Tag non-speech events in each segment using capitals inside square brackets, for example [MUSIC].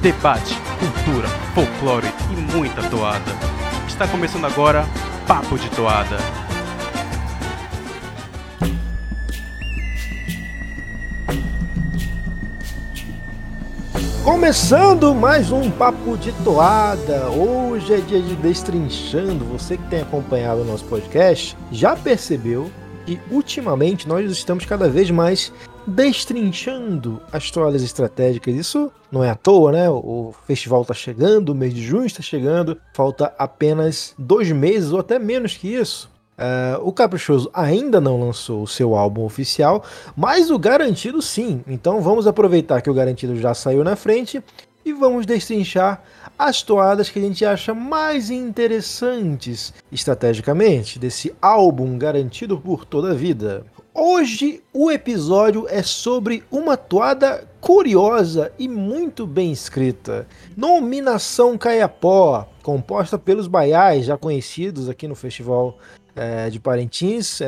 debate, cultura, folclore e muita toada. Está começando agora Papo de Toada. Começando mais um Papo de Toada. Hoje é dia de destrinchando. Você que tem acompanhado o nosso podcast já percebeu que ultimamente nós estamos cada vez mais destrinchando as toalhas estratégicas. Isso não é à toa, né? O festival está chegando, o mês de junho está chegando, falta apenas dois meses ou até menos que isso. Uh, o Caprichoso ainda não lançou o seu álbum oficial, mas o Garantido sim. Então vamos aproveitar que o Garantido já saiu na frente e vamos destrinchar as toadas que a gente acha mais interessantes estrategicamente desse álbum garantido por toda a vida. Hoje o episódio é sobre uma toada curiosa e muito bem escrita. Nominação Caiapó, composta pelos baiais já conhecidos aqui no Festival é, de Parintins,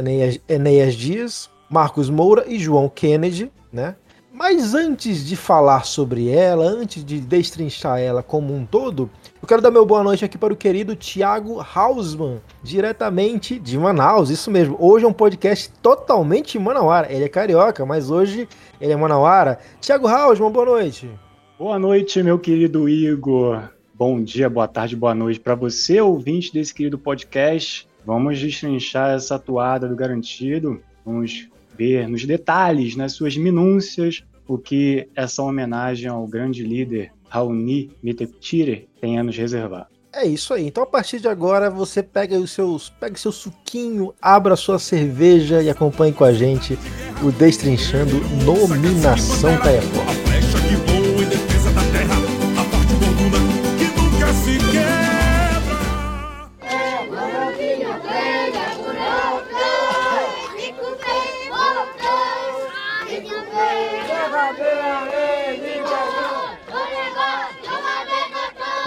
Enéas, Dias, Marcos Moura e João Kennedy, né? Mas antes de falar sobre ela, antes de destrinchar ela como um todo, eu quero dar meu boa noite aqui para o querido Thiago Hausmann, diretamente de Manaus. Isso mesmo, hoje é um podcast totalmente manauara. Ele é carioca, mas hoje ele é manauara. Thiago Hausmann, boa noite. Boa noite, meu querido Igor. Bom dia, boa tarde, boa noite para você, ouvinte desse querido podcast. Vamos destrinchar essa atuada do Garantido. Vamos ver nos detalhes, nas suas minúcias, o que essa homenagem ao grande líder Raoni Miteptire tem a nos reservar. É isso aí. Então a partir de agora você pega os seus, pega seu suquinho, abra sua cerveja e acompanhe com a gente o Destrinchando Nominação Caiapó.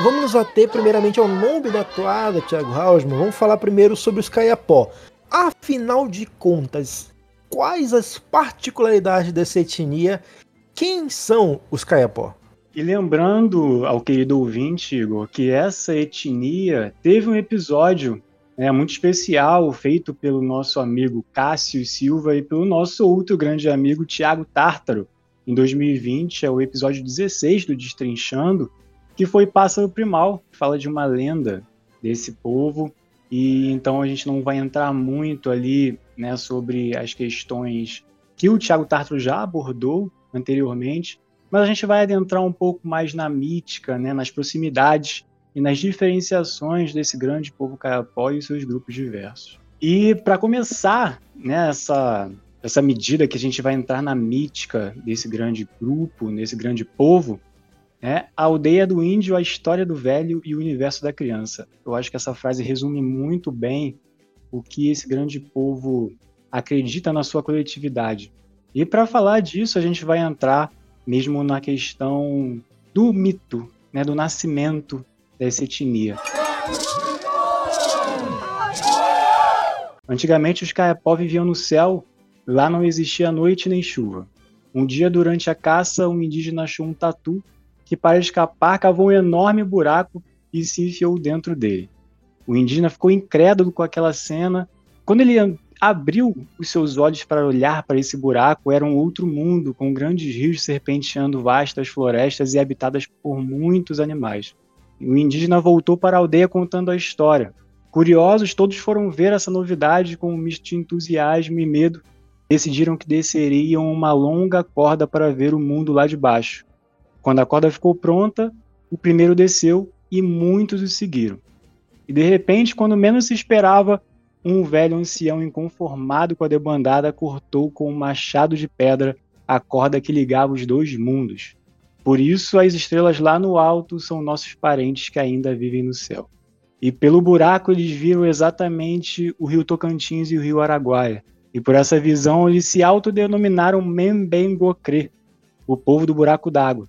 Vamos nos ater primeiramente ao nome da toada, Thiago Hausmann. Vamos falar primeiro sobre os Caiapó. Afinal de contas, quais as particularidades dessa etnia? Quem são os Caiapó? E lembrando ao querido ouvinte, Igor, que essa etnia teve um episódio né, muito especial feito pelo nosso amigo Cássio Silva e pelo nosso outro grande amigo Tiago Tártaro. Em 2020, é o episódio 16 do Destrinchando, que foi Pássaro Primal, que fala de uma lenda desse povo. E então a gente não vai entrar muito ali né, sobre as questões que o Tiago Tartaro já abordou anteriormente, mas a gente vai adentrar um pouco mais na mítica, né, nas proximidades e nas diferenciações desse grande povo caiapó e seus grupos diversos. E para começar né, essa medida que a gente vai entrar na mítica desse grande grupo, nesse grande povo, é a aldeia do índio, a história do velho e o universo da criança. Eu acho que essa frase resume muito bem o que esse grande povo acredita na sua coletividade. E para falar disso, a gente vai entrar mesmo na questão do mito, né, do nascimento dessa etnia. Antigamente os caiapó viviam no céu, lá não existia noite nem chuva. Um dia durante a caça, um indígena achou um tatu que, para escapar, cavou um enorme buraco e se enfiou dentro dele. O indígena ficou incrédulo com aquela cena. Quando ele abriu os seus olhos para olhar para esse buraco, era um outro mundo, com grandes rios serpenteando vastas florestas e habitadas por muitos animais. O indígena voltou para a aldeia contando a história. Curiosos, todos foram ver essa novidade com um misto de entusiasmo e medo. Decidiram que desceriam uma longa corda para ver o mundo lá de baixo. Quando a corda ficou pronta, o primeiro desceu e muitos o seguiram. E de repente, quando menos se esperava, um velho ancião inconformado com a debandada cortou com um machado de pedra a corda que ligava os dois mundos. Por isso, as estrelas lá no alto são nossos parentes que ainda vivem no céu. E pelo buraco eles viram exatamente o rio Tocantins e o rio Araguaia. E por essa visão eles se autodenominaram Membengocré, o povo do buraco d'água.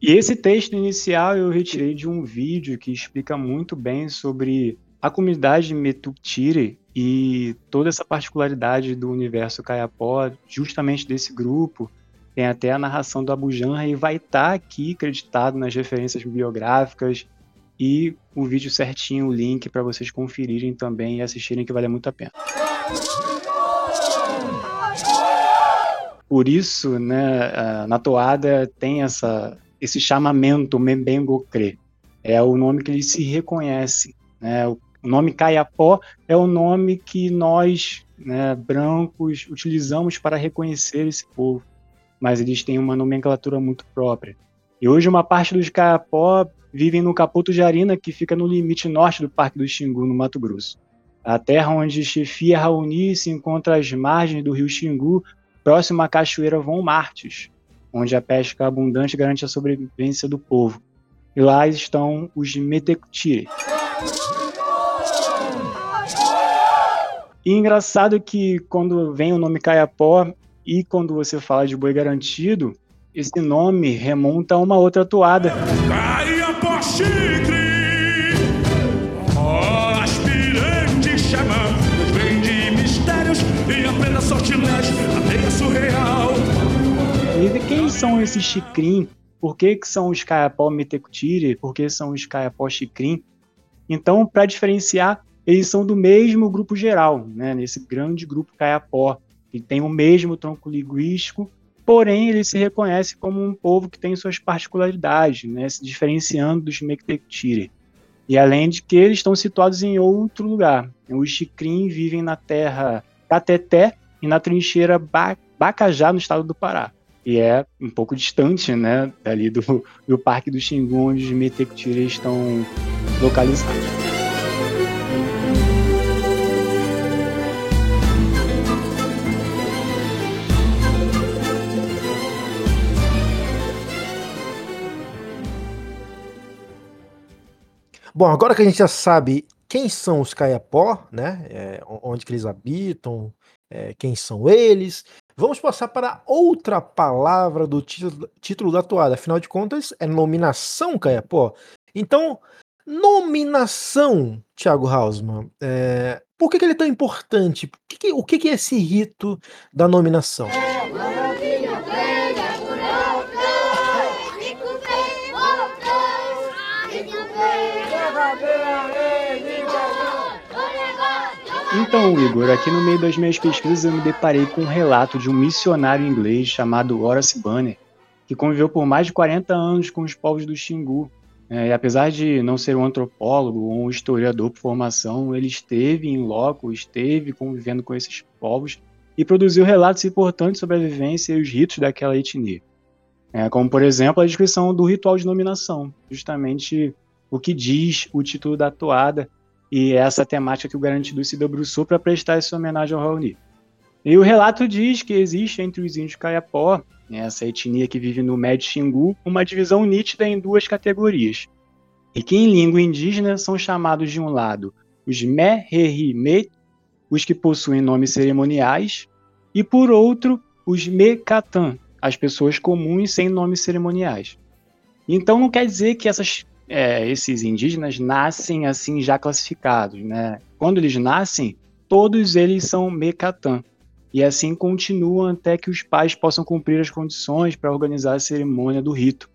E esse texto inicial eu retirei de um vídeo que explica muito bem sobre a comunidade Metuktire e toda essa particularidade do universo Kayapó, justamente desse grupo, tem até a narração do Abu Janra e vai estar tá aqui acreditado nas referências bibliográficas e o vídeo certinho, o link para vocês conferirem também e assistirem que vale muito a pena. Por isso, né, na toada tem essa, esse chamamento Membengokre. É o nome que ele se reconhece. Né? O nome Caiapó é o nome que nós, né, brancos, utilizamos para reconhecer esse povo. Mas eles têm uma nomenclatura muito própria. E hoje uma parte dos Caiapó vivem no Capoto de Arina, que fica no limite norte do Parque do Xingu, no Mato Grosso. A terra onde chefia Raoni se encontra às margens do rio Xingu, próximo à cachoeira Von Martes, onde a pesca abundante garante a sobrevivência do povo. E lá estão os Metecutire. E engraçado que quando vem o nome Caiapó e quando você fala de boi garantido, esse nome remonta a uma outra toada. Caiapó! São esses chicrim? Por que, que são os caiapó metecutire? Por que são os caiapó chicrim? Então, para diferenciar, eles são do mesmo grupo geral, né? nesse grande grupo caiapó, que tem o mesmo tronco linguístico, porém ele se reconhece como um povo que tem suas particularidades, né? se diferenciando dos Mectectiri. E além de que eles estão situados em outro lugar. Os Chicrim vivem na terra Cateté e na trincheira Bacajá, no estado do Pará e é um pouco distante, né, ali do, do Parque do Xingu, onde os Metecutira estão localizados. Bom, agora que a gente já sabe quem são os Caiapó, né, é, onde que eles habitam, é, quem são eles, Vamos passar para outra palavra do título, título da toada. Afinal de contas, é nominação, Caiapó. Então, nominação, Thiago Hausmann. É... Por que, que, ele é tão importante? O que, que, o que, que é esse rito da nominação? Então, Igor, aqui no meio das minhas pesquisas eu me deparei com um relato de um missionário inglês chamado Horace Banner, que conviveu por mais de 40 anos com os povos do Xingu. É, e apesar de não ser um antropólogo ou um historiador por formação, ele esteve em loco, esteve convivendo com esses povos e produziu relatos importantes sobre a vivência e os ritos daquela etnia. É, como, por exemplo, a descrição do ritual de nominação, justamente o que diz o título da toada, e é essa temática que o Garantido se debruçou para prestar essa homenagem ao Raoni. E o relato diz que existe entre os índios Caiapó, né, essa etnia que vive no Médio Xingu, uma divisão nítida em duas categorias. E que em língua indígena são chamados de um lado os Me, os que possuem nomes cerimoniais, e por outro os Mecatan, as pessoas comuns sem nomes cerimoniais. Então não quer dizer que essas é, esses indígenas nascem assim já classificados, né? Quando eles nascem, todos eles são mecatã. E assim continuam até que os pais possam cumprir as condições para organizar a cerimônia do rito.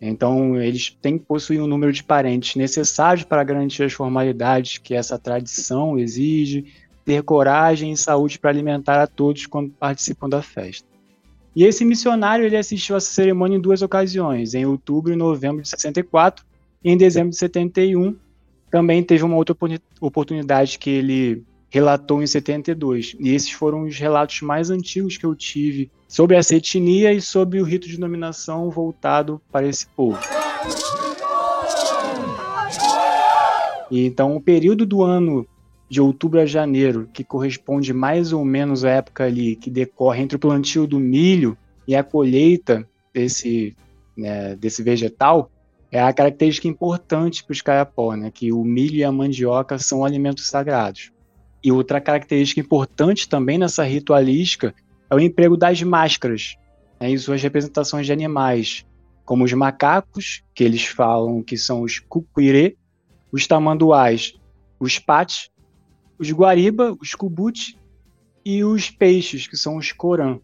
Então, eles têm que possuir um número de parentes necessários para garantir as formalidades que essa tradição exige, ter coragem e saúde para alimentar a todos quando participam da festa. E esse missionário ele assistiu a essa cerimônia em duas ocasiões, em outubro e novembro de 64, em dezembro de 71, também teve uma outra oportunidade que ele relatou em 72. E esses foram os relatos mais antigos que eu tive sobre essa etnia e sobre o rito de nominação voltado para esse povo. E então, o período do ano de outubro a janeiro, que corresponde mais ou menos à época ali que decorre entre o plantio do milho e a colheita desse, né, desse vegetal, é a característica importante para os caiapó, né, que o milho e a mandioca são alimentos sagrados. E outra característica importante também nessa ritualística é o emprego das máscaras né, e suas representações de animais, como os macacos, que eles falam que são os cucuirê, os tamanduás, os pates, os guariba, os cubuti e os peixes, que são os corã.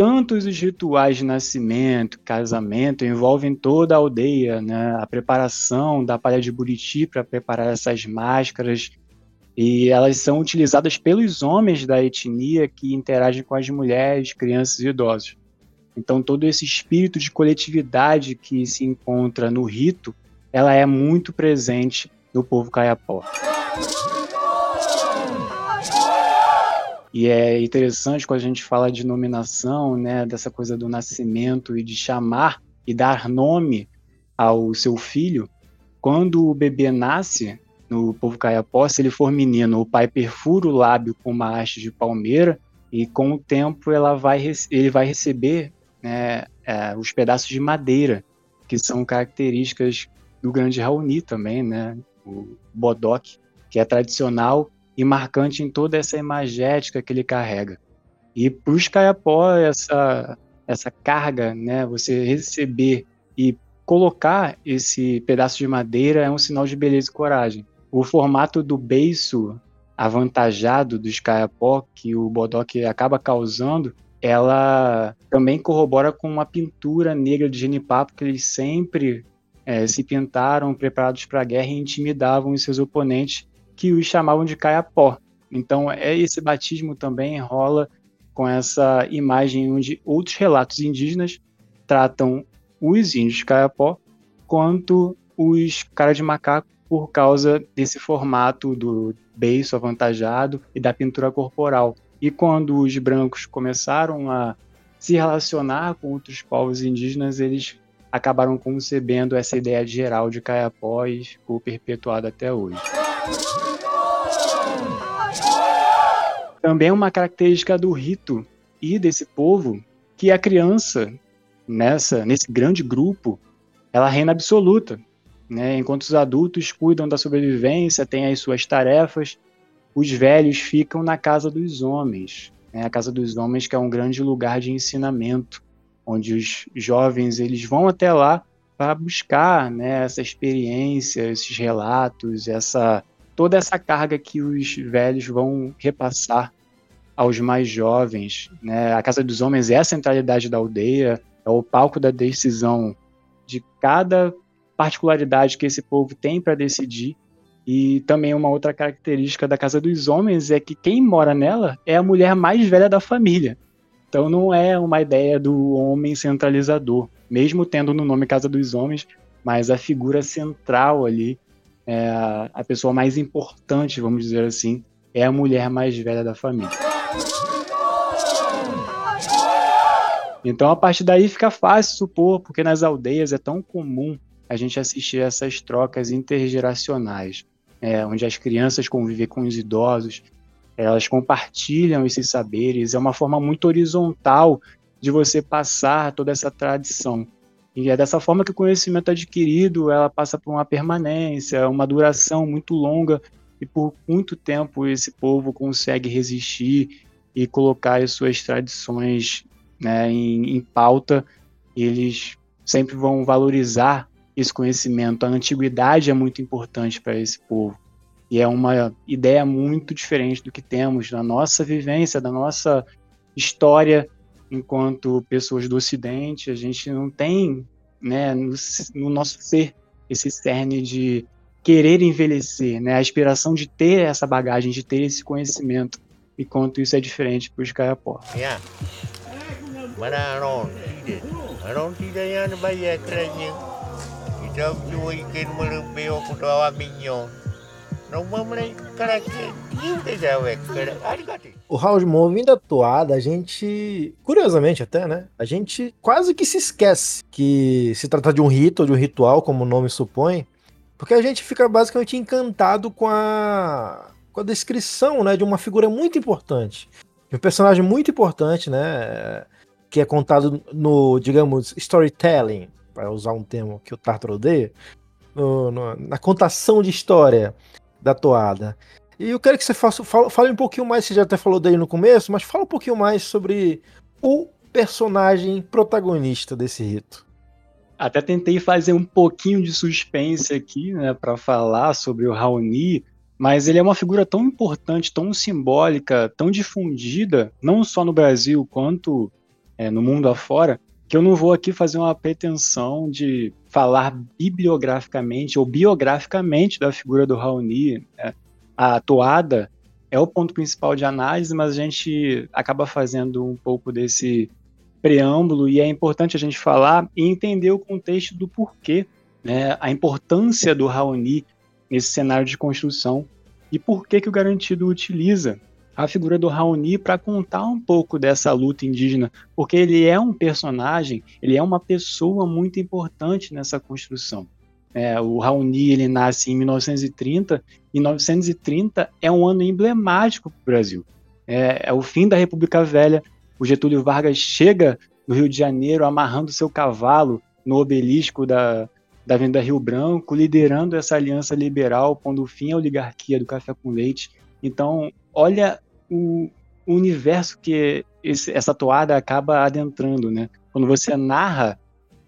Tanto os rituais de nascimento, casamento, envolvem toda a aldeia, né? A preparação da palha de buriti para preparar essas máscaras, e elas são utilizadas pelos homens da etnia que interagem com as mulheres, crianças e idosos. Então todo esse espírito de coletividade que se encontra no rito, ela é muito presente no povo caiapó. E é interessante quando a gente fala de nominação, né, dessa coisa do nascimento e de chamar e dar nome ao seu filho. Quando o bebê nasce no povo caiapó, se ele for menino, o pai perfura o lábio com uma haste de palmeira e com o tempo ela vai, ele vai receber né, é, os pedaços de madeira, que são características do grande Raoni também, né, o bodoque, que é tradicional e marcante em toda essa imagética que ele carrega. E para os caiapó, essa, essa carga, né, você receber e colocar esse pedaço de madeira é um sinal de beleza e coragem. O formato do beiço avantajado dos caiapó que o bodoque acaba causando, ela também corrobora com uma pintura negra de genipapo que eles sempre é, se pintaram preparados para a guerra e intimidavam os seus oponentes que os chamavam de caiapó. Então, é esse batismo também rola com essa imagem onde outros relatos indígenas tratam os índios caiapó quanto os caras de macaco por causa desse formato do beiço avantajado e da pintura corporal. E quando os brancos começaram a se relacionar com outros povos indígenas, eles acabaram concebendo essa ideia geral de caiapó e ficou perpetuada até hoje. Também uma característica do rito e desse povo que a criança nessa nesse grande grupo ela reina absoluta, né? Enquanto os adultos cuidam da sobrevivência, têm as suas tarefas, os velhos ficam na casa dos homens, né? A casa dos homens que é um grande lugar de ensinamento, onde os jovens eles vão até lá para buscar, né, essa experiência, esses relatos, essa toda essa carga que os velhos vão repassar aos mais jovens. Né? A Casa dos Homens é a centralidade da aldeia, é o palco da decisão de cada particularidade que esse povo tem para decidir. E também uma outra característica da Casa dos Homens é que quem mora nela é a mulher mais velha da família. Então não é uma ideia do homem centralizador, mesmo tendo no nome Casa dos Homens, mas a figura central ali é, a pessoa mais importante, vamos dizer assim, é a mulher mais velha da família. Então, a partir daí fica fácil supor, porque nas aldeias é tão comum a gente assistir essas trocas intergeracionais, é, onde as crianças convivem com os idosos, elas compartilham esses saberes, é uma forma muito horizontal de você passar toda essa tradição. E é dessa forma que o conhecimento adquirido ela passa por uma permanência, uma duração muito longa e por muito tempo esse povo consegue resistir e colocar as suas tradições né, em, em pauta. Eles sempre vão valorizar esse conhecimento. A antiguidade é muito importante para esse povo. E é uma ideia muito diferente do que temos na nossa vivência, da nossa história enquanto pessoas do Ocidente, a gente não tem né, no, no nosso ser esse cerne de querer envelhecer, né, a aspiração de ter essa bagagem, de ter esse conhecimento, enquanto isso é diferente para os caiapó. Yeah. Raul ouvindo a toada, a gente, curiosamente até, né? A gente quase que se esquece que se trata de um rito, de um ritual, como o nome supõe, porque a gente fica basicamente encantado com a, com a descrição, né, de uma figura muito importante, de um personagem muito importante, né, que é contado no, digamos, storytelling, para usar um termo que o Tartar odeia, no, no, na contação de história da toada. E eu quero que você faça, fale, um pouquinho mais, você já até falou dele no começo, mas fala um pouquinho mais sobre o personagem protagonista desse rito. Até tentei fazer um pouquinho de suspense aqui, né, para falar sobre o Raoni, mas ele é uma figura tão importante, tão simbólica, tão difundida, não só no Brasil, quanto é, no mundo afora, que eu não vou aqui fazer uma pretensão de falar bibliograficamente ou biograficamente da figura do Raoni. Né? A toada é o ponto principal de análise, mas a gente acaba fazendo um pouco desse preâmbulo e é importante a gente falar e entender o contexto do porquê, né, a importância do Raoni nesse cenário de construção e por que, que o Garantido utiliza a figura do Raoni para contar um pouco dessa luta indígena, porque ele é um personagem, ele é uma pessoa muito importante nessa construção. É, o Raoni ele nasce em 1930 e 1930 é um ano emblemático para o Brasil. É, é, o fim da República Velha. O Getúlio Vargas chega no Rio de Janeiro amarrando seu cavalo no obelisco da, da Avenida Rio Branco, liderando essa aliança liberal, pondo fim à oligarquia do café com leite. Então, olha o, universo que esse, essa toada acaba adentrando, né? Quando você narra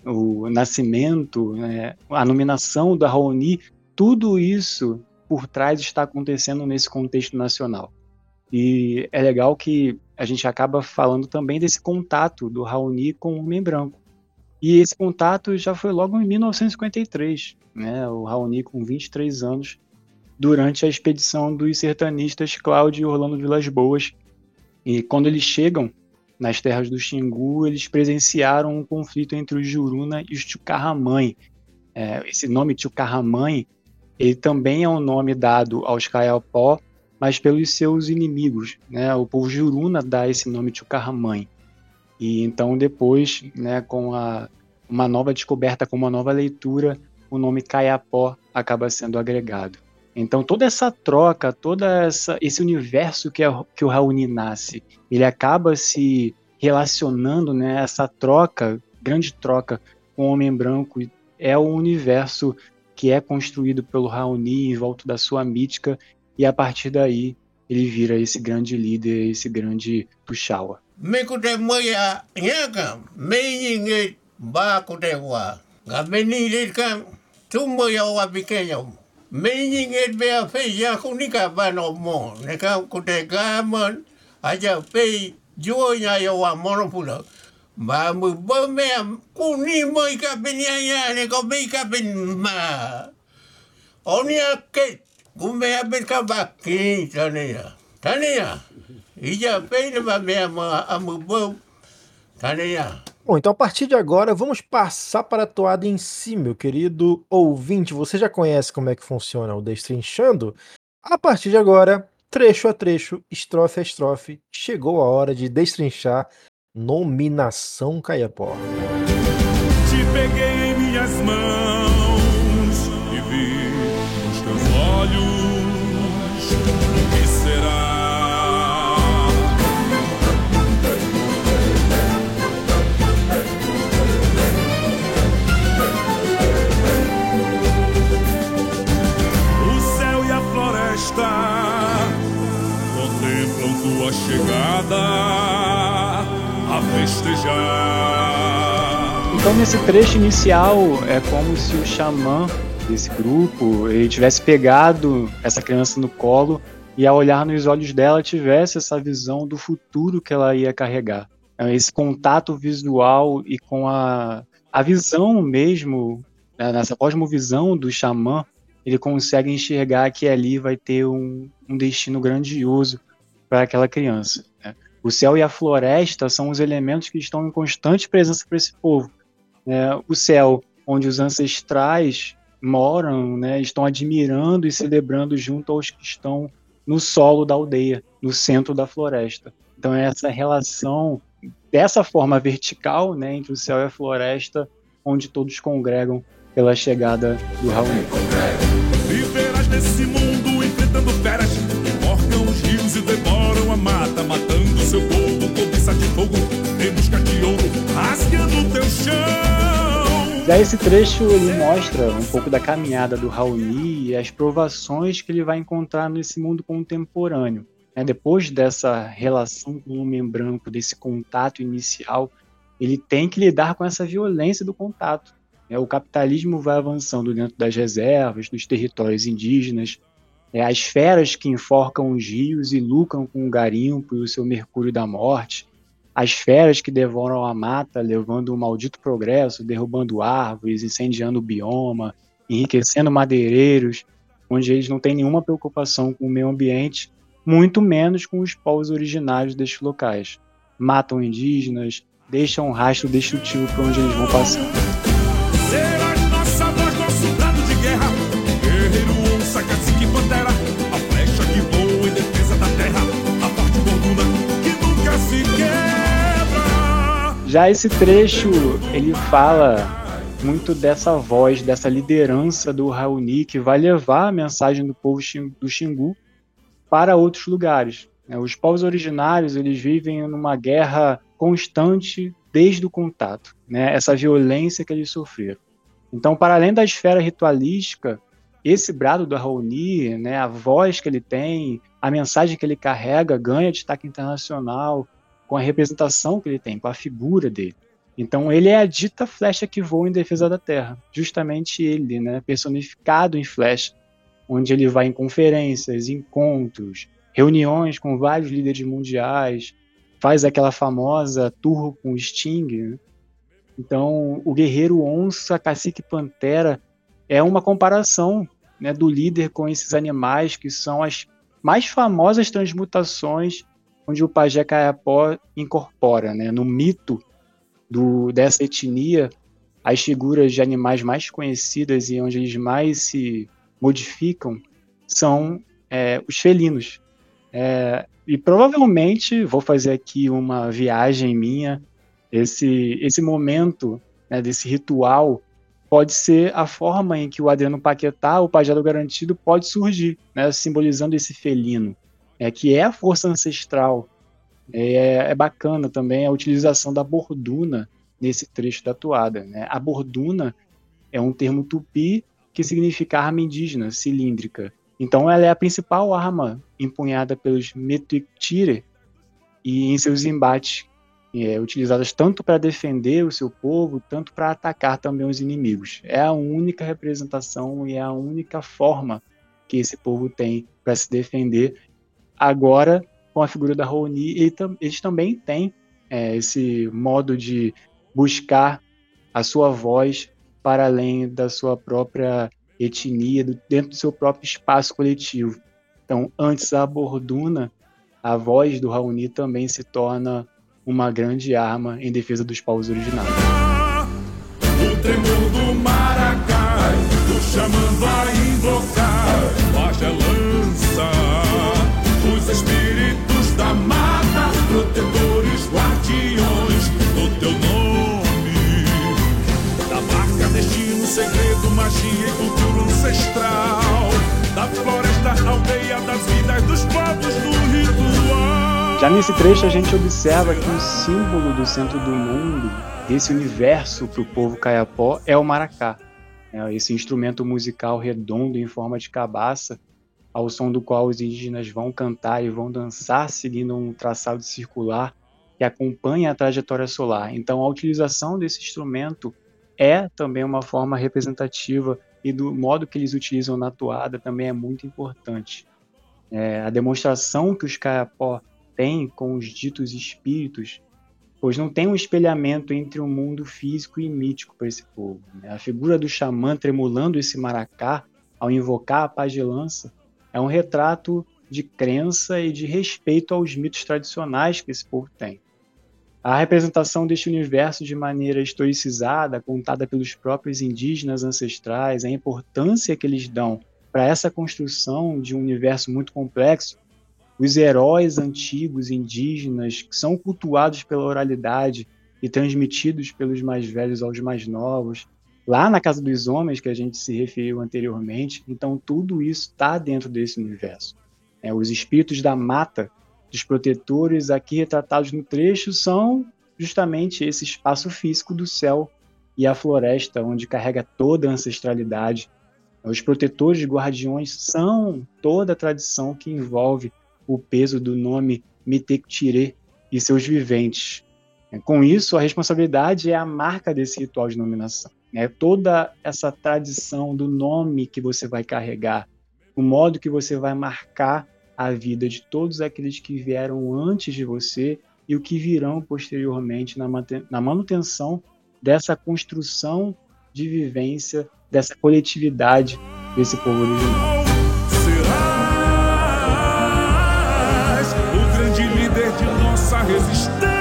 o nascimento, né, a nominação da Raoni, tudo isso por trás está acontecendo nesse contexto nacional. E é legal que a gente acaba falando também desse contato do Raoni com o homem branco. E esse contato já foi logo em 1953, né? O Raoni com 23 anos durante a expedição dos sertanistas Cláudio e Orlando Vilas Boas. E quando eles chegam nas terras do Xingu, eles presenciaram um conflito entre os Juruna e os Tchucarramãe. É, esse nome Tchucarramãe, ele também é um nome dado aos Kayapó, mas pelos seus inimigos. Né? O povo Juruna dá esse nome Tchucarramãe. E então depois, né, com a, uma nova descoberta, com uma nova leitura, o nome Caiapó acaba sendo agregado. Então toda essa troca, todo esse universo que, é, que o Raoni nasce, ele acaba se relacionando, né, essa troca, grande troca com o Homem Branco, é o universo que é construído pelo Raoni em volta da sua mítica, e a partir daí ele vira esse grande líder, esse grande me ninge pay. A fe ya kunika ba no mo ne ka ku te ga mo a ja pe ju o wa mo ba mu bo me ku ni mo ka be nya ya ne ko be ka be ma. O ni a ke ku me a be ka ba ki ta ne ya. Ta ya. I ja ne ba me a mo bo ta ya. Bom, então a partir de agora vamos passar para a toada em si, meu querido ouvinte. Você já conhece como é que funciona o Destrinchando? A partir de agora, trecho a trecho, estrofe a estrofe, chegou a hora de destrinchar Nominação Caiapó. Te peguei em minhas mãos Então nesse trecho inicial é como se o xamã desse grupo ele tivesse pegado essa criança no colo e ao olhar nos olhos dela tivesse essa visão do futuro que ela ia carregar. É, esse contato visual e com a, a visão mesmo, né, nessa cosmovisão do xamã, ele consegue enxergar que ali vai ter um, um destino grandioso para aquela criança. Né? O céu e a floresta são os elementos que estão em constante presença para esse povo. Né? O céu, onde os ancestrais moram, né, estão admirando e celebrando junto aos que estão no solo da aldeia, no centro da floresta. Então é essa relação dessa forma vertical, né, entre o céu e a floresta, onde todos congregam pela chegada do Raul. Viverás nesse mundo enfrentando feras rios e devoram a mata, Já esse trecho ele mostra um pouco da caminhada do Raoni e as provações que ele vai encontrar nesse mundo contemporâneo. É, depois dessa relação com o homem branco, desse contato inicial, ele tem que lidar com essa violência do contato. É, o capitalismo vai avançando dentro das reservas, dos territórios indígenas, é, as feras que enforcam os rios e lucram com o garimpo e o seu mercúrio da morte. As feras que devoram a mata, levando o maldito progresso, derrubando árvores, incendiando o bioma, enriquecendo madeireiros, onde eles não têm nenhuma preocupação com o meio ambiente, muito menos com os povos originários destes locais. Matam indígenas, deixam um rastro destrutivo para onde eles vão passar. Já esse trecho, ele fala muito dessa voz, dessa liderança do Raoni, que vai levar a mensagem do povo do Xingu para outros lugares. Né? Os povos originários, eles vivem numa guerra constante desde o contato, né? essa violência que eles sofreram. Então, para além da esfera ritualística, esse brado do Raoni, né, a voz que ele tem, a mensagem que ele carrega, ganha destaque internacional com a representação que ele tem, com a figura dele. Então ele é a dita flecha que voa em defesa da Terra, justamente ele, né, personificado em flecha, onde ele vai em conferências, encontros, reuniões com vários líderes mundiais, faz aquela famosa tour com o Sting. Né? Então o guerreiro onça, cacique pantera é uma comparação né, do líder com esses animais que são as mais famosas transmutações onde o pajé Caiapó incorpora, né, no mito do, dessa etnia, as figuras de animais mais conhecidas e onde eles mais se modificam são é, os felinos. É, e provavelmente vou fazer aqui uma viagem minha. Esse, esse momento né, desse ritual pode ser a forma em que o Adriano Paquetá, o pajado garantido, pode surgir, né, simbolizando esse felino, é, que é a força ancestral é, é bacana também a utilização da borduna nesse trecho da toada. Né? A borduna é um termo tupi que significa arma indígena, cilíndrica. Então ela é a principal arma empunhada pelos Metuictire e em seus embates, é, utilizadas tanto para defender o seu povo, tanto para atacar também os inimigos. É a única representação e é a única forma que esse povo tem para se defender. Agora, com a figura da Rony, ele, eles também têm é, esse modo de buscar a sua voz para além da sua própria etnia, do, dentro do seu próprio espaço coletivo. Então, antes da borduna, a voz do Raoni também se torna uma grande arma em defesa dos povos originários. O tremor do maracá, o xamã vai invocar, lança, protetores, guardiões do teu nome. Da marca, destino, segredo, magia e cultura ancestral. Da floresta, aldeia, das vidas dos povos do ritual. Já nesse trecho a gente observa que o símbolo do centro do mundo, desse universo para o povo caiapó, é o maracá. É esse instrumento musical redondo em forma de cabaça ao som do qual os indígenas vão cantar e vão dançar seguindo um traçado circular que acompanha a trajetória solar. Então, a utilização desse instrumento é também uma forma representativa e do modo que eles utilizam na toada também é muito importante. É, a demonstração que os Kayapó têm com os ditos espíritos, pois não tem um espelhamento entre o mundo físico e mítico para esse povo. Né? A figura do xamã tremulando esse maracá ao invocar a paz de lança é um retrato de crença e de respeito aos mitos tradicionais que esse povo tem. A representação deste universo de maneira historicizada, contada pelos próprios indígenas ancestrais, a importância que eles dão para essa construção de um universo muito complexo, os heróis antigos indígenas que são cultuados pela oralidade e transmitidos pelos mais velhos aos mais novos, lá na Casa dos Homens, que a gente se referiu anteriormente. Então, tudo isso está dentro desse universo. É, os espíritos da mata, dos protetores aqui retratados no trecho, são justamente esse espaço físico do céu e a floresta, onde carrega toda a ancestralidade. Os protetores guardiões são toda a tradição que envolve o peso do nome Mitektirê e seus viventes. Com isso, a responsabilidade é a marca desse ritual de nominação. Né? Toda essa tradição do nome que você vai carregar, o modo que você vai marcar a vida de todos aqueles que vieram antes de você e o que virão posteriormente na, manutenção dessa construção de vivência, dessa coletividade desse povo original. Serás o grande líder de nossa resistência.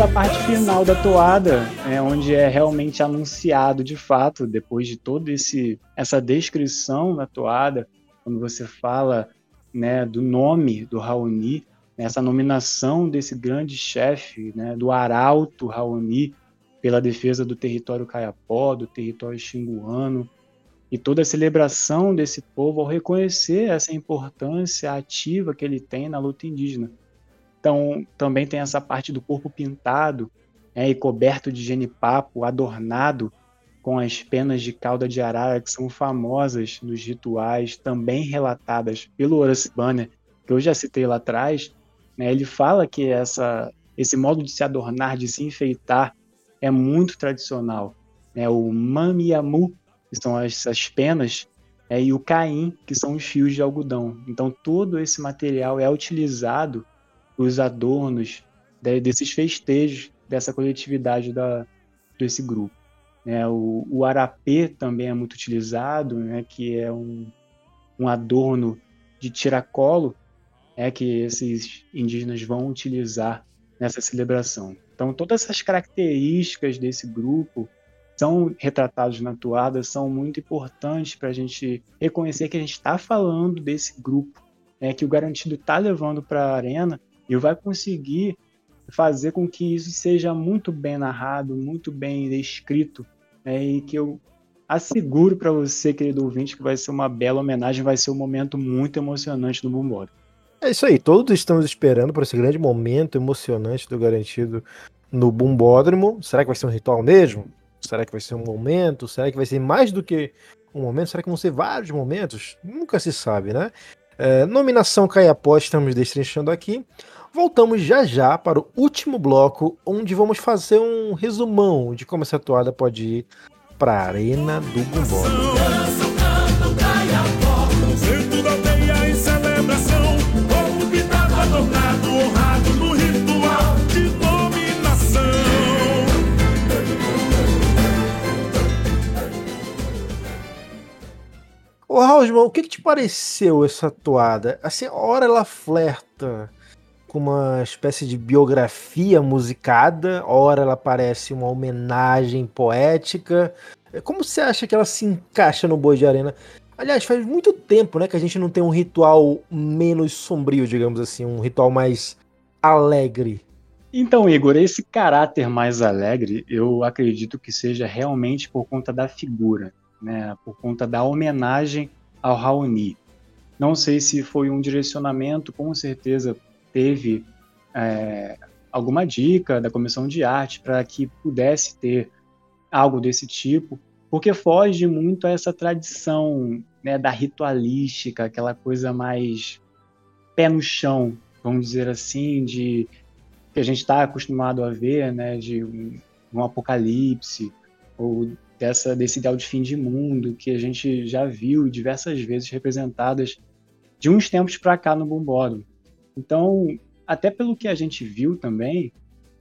A parte final da toada, é, onde é realmente anunciado de fato, depois de toda essa descrição da toada, quando você fala né, do nome do Raoni, essa nominação desse grande chefe, né, do Arauto Raoni, pela defesa do território caiapó, do território xinguano, e toda a celebração desse povo ao reconhecer essa importância ativa que ele tem na luta indígena. Então, também tem essa parte do corpo pintado né, e coberto de genipapo, adornado com as penas de cauda de arara que são famosas nos rituais, também relatadas pelo Horace Banner, que eu já citei lá atrás. Né, ele fala que essa, esse modo de se adornar, de se enfeitar, é muito tradicional. Né, o mamiamu, que são essas penas, é, e o caim, que são os fios de algodão. Então, todo esse material é utilizado os adornos de, desses festejos dessa coletividade da, desse grupo. É, o, o arapê também é muito utilizado, né, que é um, um adorno de tiracolo é, que esses indígenas vão utilizar nessa celebração. Então, todas essas características desse grupo são retratados na toada, são muito importantes para a gente reconhecer que a gente está falando desse grupo, né, que o Garantido está levando para a arena e vai conseguir fazer com que isso seja muito bem narrado, muito bem descrito, né, e que eu asseguro para você, querido ouvinte, que vai ser uma bela homenagem, vai ser um momento muito emocionante no Bumbódromo. É isso aí, todos estamos esperando por esse grande momento emocionante do Garantido no Bumbódromo. Será que vai ser um ritual mesmo? Será que vai ser um momento? Será que vai ser mais do que um momento? Será que vão ser vários momentos? Nunca se sabe, né? É, nominação Caiapó, estamos destrinchando aqui. Voltamos já já para o último bloco, onde vamos fazer um resumão de como essa toada pode ir para a Arena do Gumbó. Ô, Raulzman, o que, que te pareceu essa toada? Assim, a hora ela flerta com uma espécie de biografia musicada, ora ela parece uma homenagem poética. Como você acha que ela se encaixa no Boi de Arena? Aliás, faz muito tempo, né, que a gente não tem um ritual menos sombrio, digamos assim, um ritual mais alegre. Então, Igor, esse caráter mais alegre, eu acredito que seja realmente por conta da figura, né, por conta da homenagem ao Raoni. Não sei se foi um direcionamento, com certeza teve é, alguma dica da comissão de arte para que pudesse ter algo desse tipo, porque foge muito a essa tradição né, da ritualística, aquela coisa mais pé no chão, vamos dizer assim, de que a gente está acostumado a ver, né, de um, um, apocalipse ou dessa desse ideal de fim de mundo que a gente já viu diversas vezes representadas de uns tempos para cá no Bumbódromo. Então, até pelo que a gente viu também,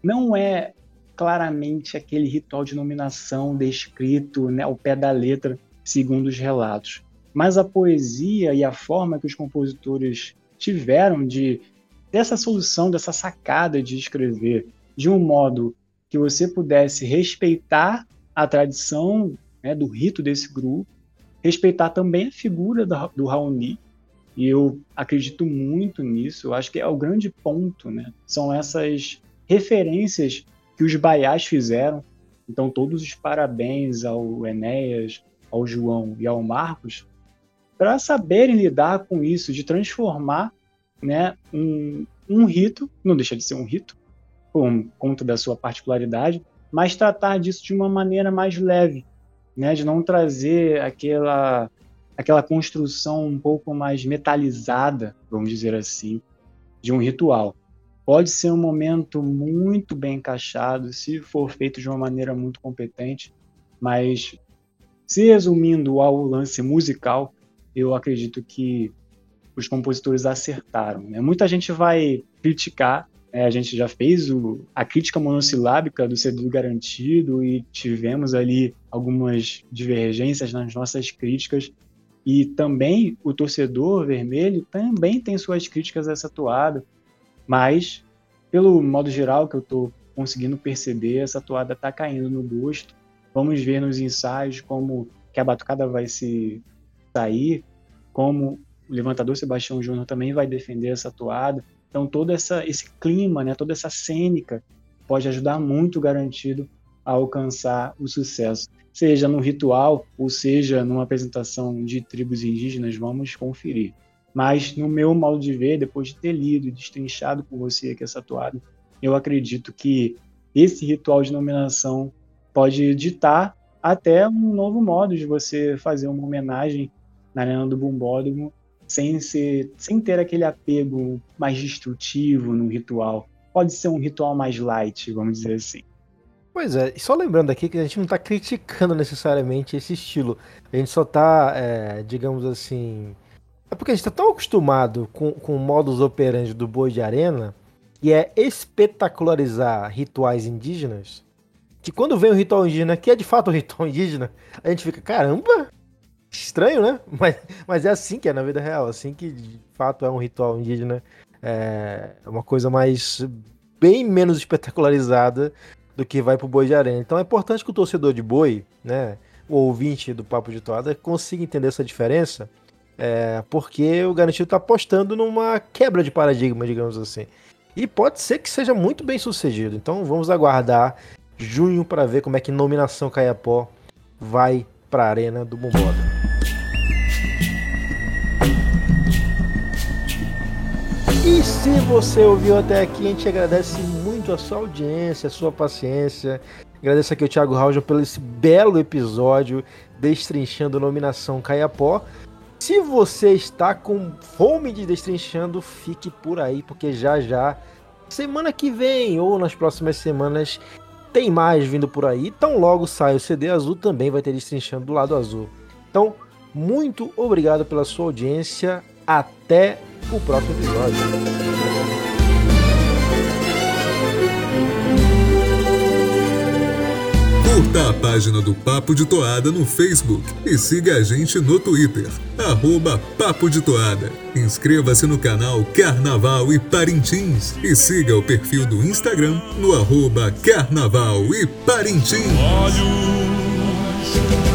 não é claramente aquele ritual de nominação descrito né, ao pé da letra, segundo os relatos. Mas a poesia e a forma que os compositores tiveram de dessa solução, dessa sacada de escrever de um modo que você pudesse respeitar a tradição né, do rito desse grupo, respeitar também a figura do Raoni, e eu acredito muito nisso. Eu acho que é o grande ponto, né? São essas referências que os baiás fizeram. Então, todos os parabéns ao Enéas, ao João e ao Marcos, para saberem lidar com isso, de transformar né, um, um rito, não deixa de ser um rito, por conta da sua particularidade, mas tratar disso de uma maneira mais leve, né, de não trazer aquela aquela construção um pouco mais metalizada, vamos dizer assim, de um ritual. Pode ser um momento muito bem encaixado, se for feito de uma maneira muito competente, mas se resumindo ao lance musical, eu acredito que os compositores acertaram. Né? Muita gente vai criticar, né? a gente já fez o, a crítica monossilábica do CD garantido e tivemos ali algumas divergências nas nossas críticas, e também o torcedor vermelho também tem suas críticas a essa toada, mas pelo modo geral que eu estou conseguindo perceber, essa toada está caindo no gosto. Vamos ver nos ensaios como que a batucada vai se sair, como o levantador Sebastião Júnior também vai defender essa toada. Então todo essa, esse clima, né, toda essa cênica pode ajudar muito garantido a alcançar o sucesso seja no ritual ou seja numa apresentação de tribos indígenas, vamos conferir. Mas no meu modo de ver, depois de ter lido e destrinchado com você aqui essa toada, eu acredito que esse ritual de nominação pode ditar até um novo modo de você fazer uma homenagem na Arena do Bumbódromo sem, ser, sem ter aquele apego mais destrutivo no ritual. Pode ser um ritual mais light, vamos dizer assim. Pois é, só lembrando aqui que a gente não está criticando necessariamente esse estilo. A gente só está, é, digamos assim. É porque a gente está tão acostumado com, com o modus operandi do boi de arena, que é espetacularizar rituais indígenas, que quando vem um ritual indígena, que é de fato um ritual indígena, a gente fica, caramba, estranho, né? [LAUGHS] Mas, mas é assim que é na vida real, assim que de fato é um ritual indígena. É uma coisa mais bem menos espetacularizada do que vai pro boi de arena. Então é importante que o torcedor de boi, né, o ouvinte do Papo de Toada, consiga entender essa diferença, é, porque o Garantido está apostando numa quebra de paradigma, digamos assim. E pode ser que seja muito bem sucedido. Então vamos aguardar junho para ver como é que nominação Caiapó vai para a arena do Bumbódromo. E se você ouviu até aqui, a gente agradece muito a sua audiência, a sua paciência. Agradeço aqui ao Thiago Rauja pelo esse belo episódio destrinchando nominação Caiapó. Se você está com fome de destrinchando, fique por aí, porque já já, semana que vem ou nas próximas semanas, tem mais vindo por aí. Então logo sai o CD azul, também vai ter destrinchando do lado azul. Então, muito obrigado pela sua audiência. Até o próximo episódio. Curta a página do Papo de Toada no Facebook e siga a gente no Twitter, arroba Papo de Toada. Inscreva-se no canal Carnaval e Parintins e siga o perfil do Instagram no arroba Carnaval e Parintins. Olhos